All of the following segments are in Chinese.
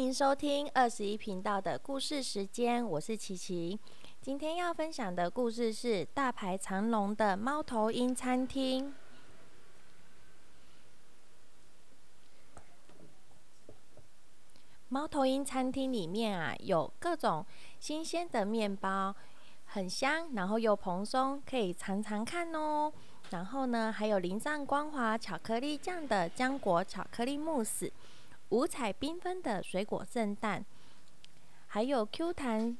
迎收听二十一频道的故事时间，我是琪琪。今天要分享的故事是大排长龙的猫头鹰餐厅。猫头鹰餐厅里面啊，有各种新鲜的面包，很香，然后又蓬松，可以尝尝看哦。然后呢，还有淋上光滑巧克力酱的浆果巧克力慕斯，五彩缤纷的水果圣诞，还有 Q 弹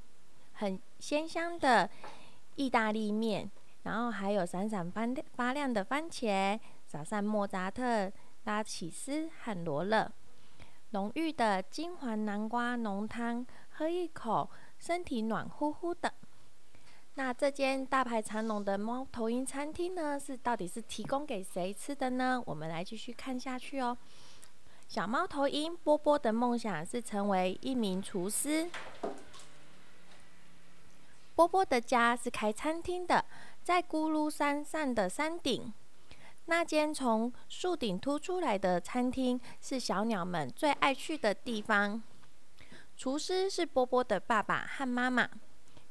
很鲜香的意大利面，然后还有闪闪发发亮的番茄，撒上莫扎特、拉起斯和罗勒。浓郁的金黄南瓜浓汤，喝一口，身体暖乎乎的。那这间大排长龙的猫头鹰餐厅呢，是到底是提供给谁吃的呢？我们来继续看下去哦。小猫头鹰波波的梦想是成为一名厨师。波波的家是开餐厅的，在咕噜山上的山顶。那间从树顶凸出来的餐厅是小鸟们最爱去的地方。厨师是波波的爸爸和妈妈。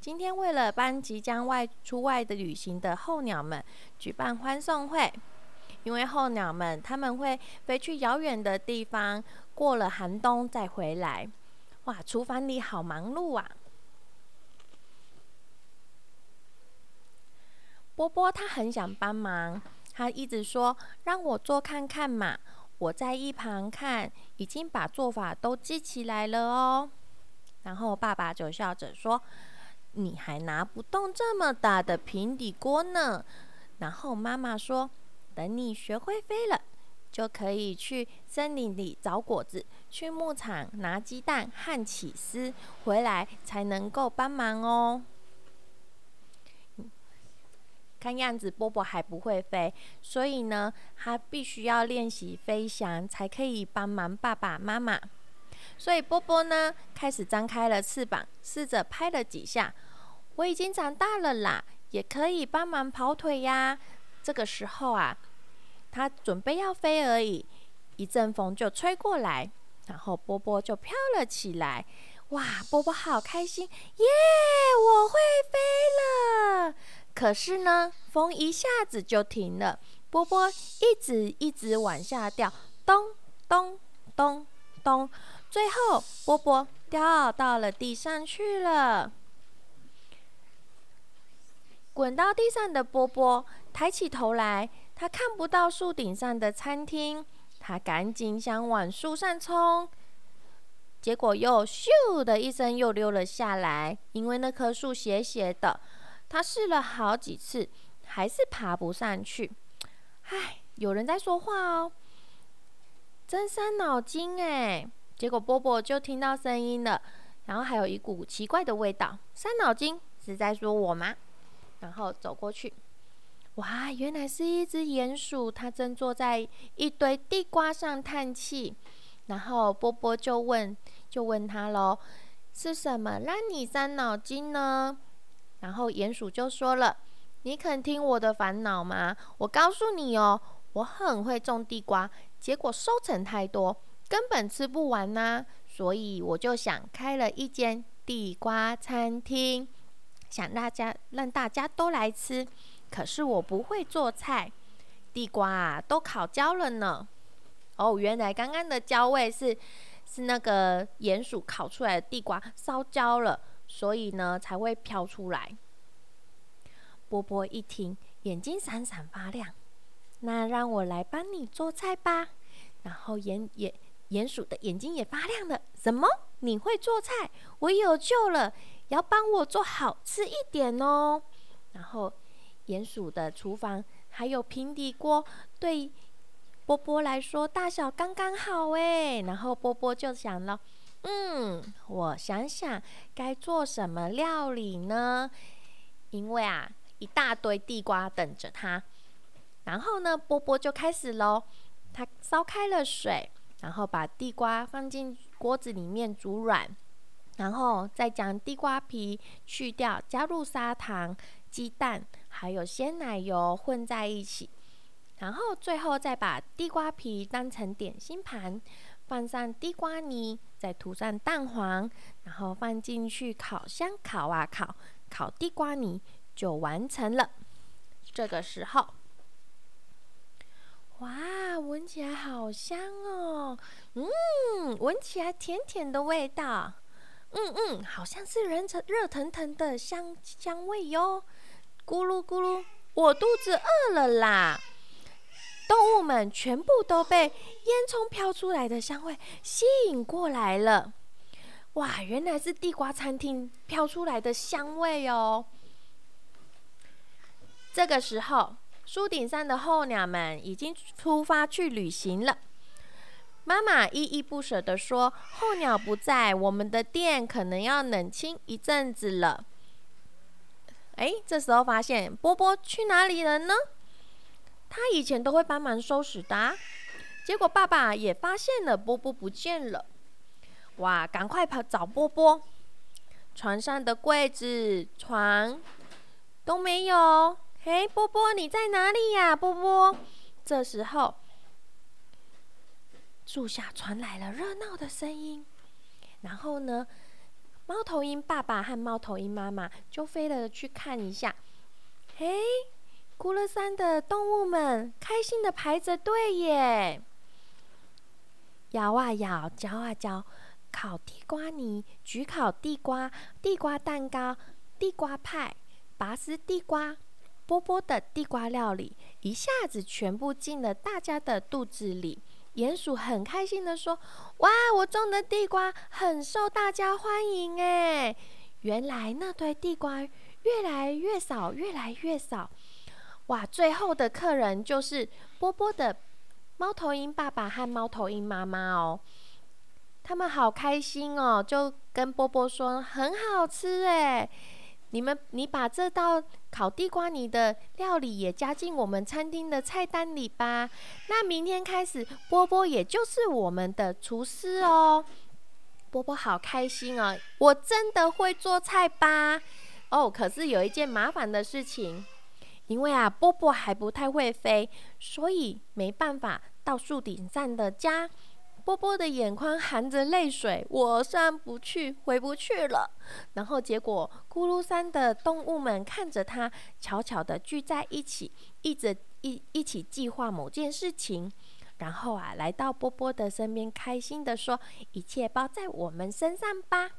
今天为了帮即将外出外的旅行的候鸟们举办欢送会，因为候鸟们他们会飞去遥远的地方，过了寒冬再回来。哇，厨房里好忙碌啊！波波他很想帮忙。他一直说：“让我做看看嘛！”我在一旁看，已经把做法都记起来了哦。然后爸爸就笑着说：“你还拿不动这么大的平底锅呢。”然后妈妈说：“等你学会飞了，就可以去森林里找果子，去牧场拿鸡蛋和起司回来，才能够帮忙哦。”看样子波波还不会飞，所以呢，他必须要练习飞翔，才可以帮忙爸爸妈妈。所以波波呢，开始张开了翅膀，试着拍了几下。我已经长大了啦，也可以帮忙跑腿呀。这个时候啊，他准备要飞而已，一阵风就吹过来，然后波波就飘了起来。哇，波波好开心耶！我会飞了。可是呢，风一下子就停了，波波一直一直往下掉，咚咚咚咚，最后波波掉到了地上去了。滚到地上的波波抬起头来，他看不到树顶上的餐厅，他赶紧想往树上冲，结果又咻的一声又溜了下来，因为那棵树斜斜的。他试了好几次，还是爬不上去。唉，有人在说话哦，真伤脑筋哎！结果波波就听到声音了，然后还有一股奇怪的味道。伤脑筋是在说我吗？然后走过去，哇，原来是一只鼹鼠，它正坐在一堆地瓜上叹气。然后波波就问，就问他喽：“是什么让你伤脑筋呢？”然后鼹鼠就说了：“你肯听我的烦恼吗？我告诉你哦，我很会种地瓜，结果收成太多，根本吃不完呐。所以我就想开了一间地瓜餐厅，想大家让大家都来吃。可是我不会做菜，地瓜啊都烤焦了呢。哦，原来刚刚的焦味是是那个鼹鼠烤出来的地瓜烧焦了。”所以呢，才会飘出来。波波一听，眼睛闪闪发亮。那让我来帮你做菜吧。然后鼹鼹鼹鼠的眼睛也发亮了。什么？你会做菜？我有救了！要帮我做好吃一点哦。然后鼹鼠的厨房还有平底锅，对波波来说大小刚刚好诶。然后波波就想了。嗯，我想想该做什么料理呢？因为啊，一大堆地瓜等着他。然后呢，波波就开始喽。他烧开了水，然后把地瓜放进锅子里面煮软，然后再将地瓜皮去掉，加入砂糖、鸡蛋还有鲜奶油混在一起，然后最后再把地瓜皮当成点心盘，放上地瓜泥。再涂上蛋黄，然后放进去烤箱烤啊烤，烤地瓜泥就完成了。这个时候，哇，闻起来好香哦！嗯，闻起来甜甜的味道。嗯嗯，好像是热腾热腾腾的香香味哟。咕噜咕噜，我肚子饿了啦！动物们全部都被烟囱飘出来的香味吸引过来了。哇，原来是地瓜餐厅飘出来的香味哦。这个时候，树顶上的候鸟们已经出发去旅行了。妈妈依依不舍地说：“候鸟不在，我们的店可能要冷清一阵子了。”哎，这时候发现波波去哪里了呢？他以前都会帮忙收拾的，结果爸爸也发现了波波不见了。哇，赶快跑找波波！床上的柜子、床都没有。嘿，波波你在哪里呀？波波，这时候树下传来了热闹的声音。然后呢，猫头鹰爸爸和猫头鹰妈妈就飞了去看一下。嘿。咕噜山的动物们开心的排着队耶，摇啊摇，嚼啊嚼，烤地瓜泥，焗烤地瓜，地瓜蛋糕，地瓜派，拔丝地瓜，波波的地瓜料理，一下子全部进了大家的肚子里。鼹鼠很开心的说：“哇，我种的地瓜很受大家欢迎哎！原来那堆地瓜越来越少，越来越少。”哇！最后的客人就是波波的猫头鹰爸爸和猫头鹰妈妈哦，他们好开心哦，就跟波波说很好吃哎，你们你把这道烤地瓜泥的料理也加进我们餐厅的菜单里吧。那明天开始，波波也就是我们的厨师哦。波波好开心哦，我真的会做菜吧？哦，可是有一件麻烦的事情。因为啊，波波还不太会飞，所以没办法到树顶上的家。波波的眼眶含着泪水，我上不去，回不去了。然后结果，咕噜山的动物们看着他，悄悄的聚在一起，一直一一起计划某件事情。然后啊，来到波波的身边，开心的说：“一切包在我们身上吧。”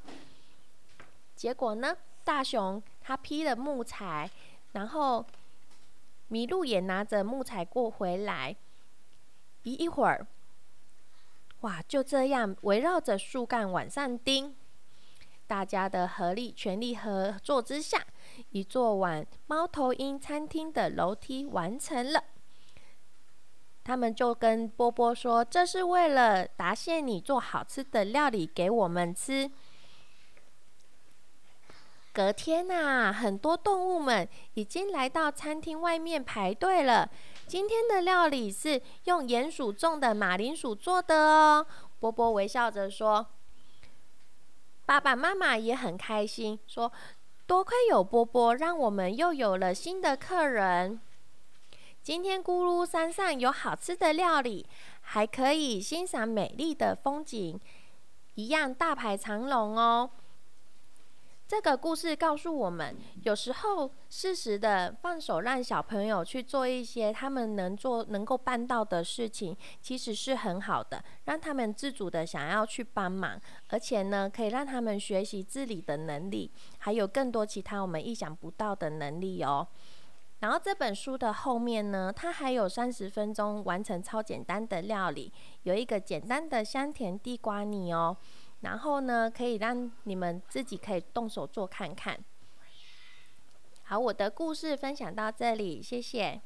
结果呢，大熊他劈了木材，然后。麋鹿也拿着木材过回来，一一会儿，哇，就这样围绕着树干往上钉。大家的合力、全力合作之下，一座往猫头鹰餐厅的楼梯完成了。他们就跟波波说：“这是为了答谢你做好吃的料理给我们吃。”隔天呐，很多动物们已经来到餐厅外面排队了。今天的料理是用鼹鼠种的马铃薯做的哦。波波微笑着说：“爸爸妈妈也很开心，说多亏有波波，让我们又有了新的客人。今天咕噜山上有好吃的料理，还可以欣赏美丽的风景，一样大排长龙哦。”这个故事告诉我们，有时候适时的放手，让小朋友去做一些他们能做、能够办到的事情，其实是很好的，让他们自主的想要去帮忙，而且呢，可以让他们学习自理的能力，还有更多其他我们意想不到的能力哦。然后这本书的后面呢，它还有三十分钟完成超简单的料理，有一个简单的香甜地瓜泥哦。然后呢，可以让你们自己可以动手做看看。好，我的故事分享到这里，谢谢。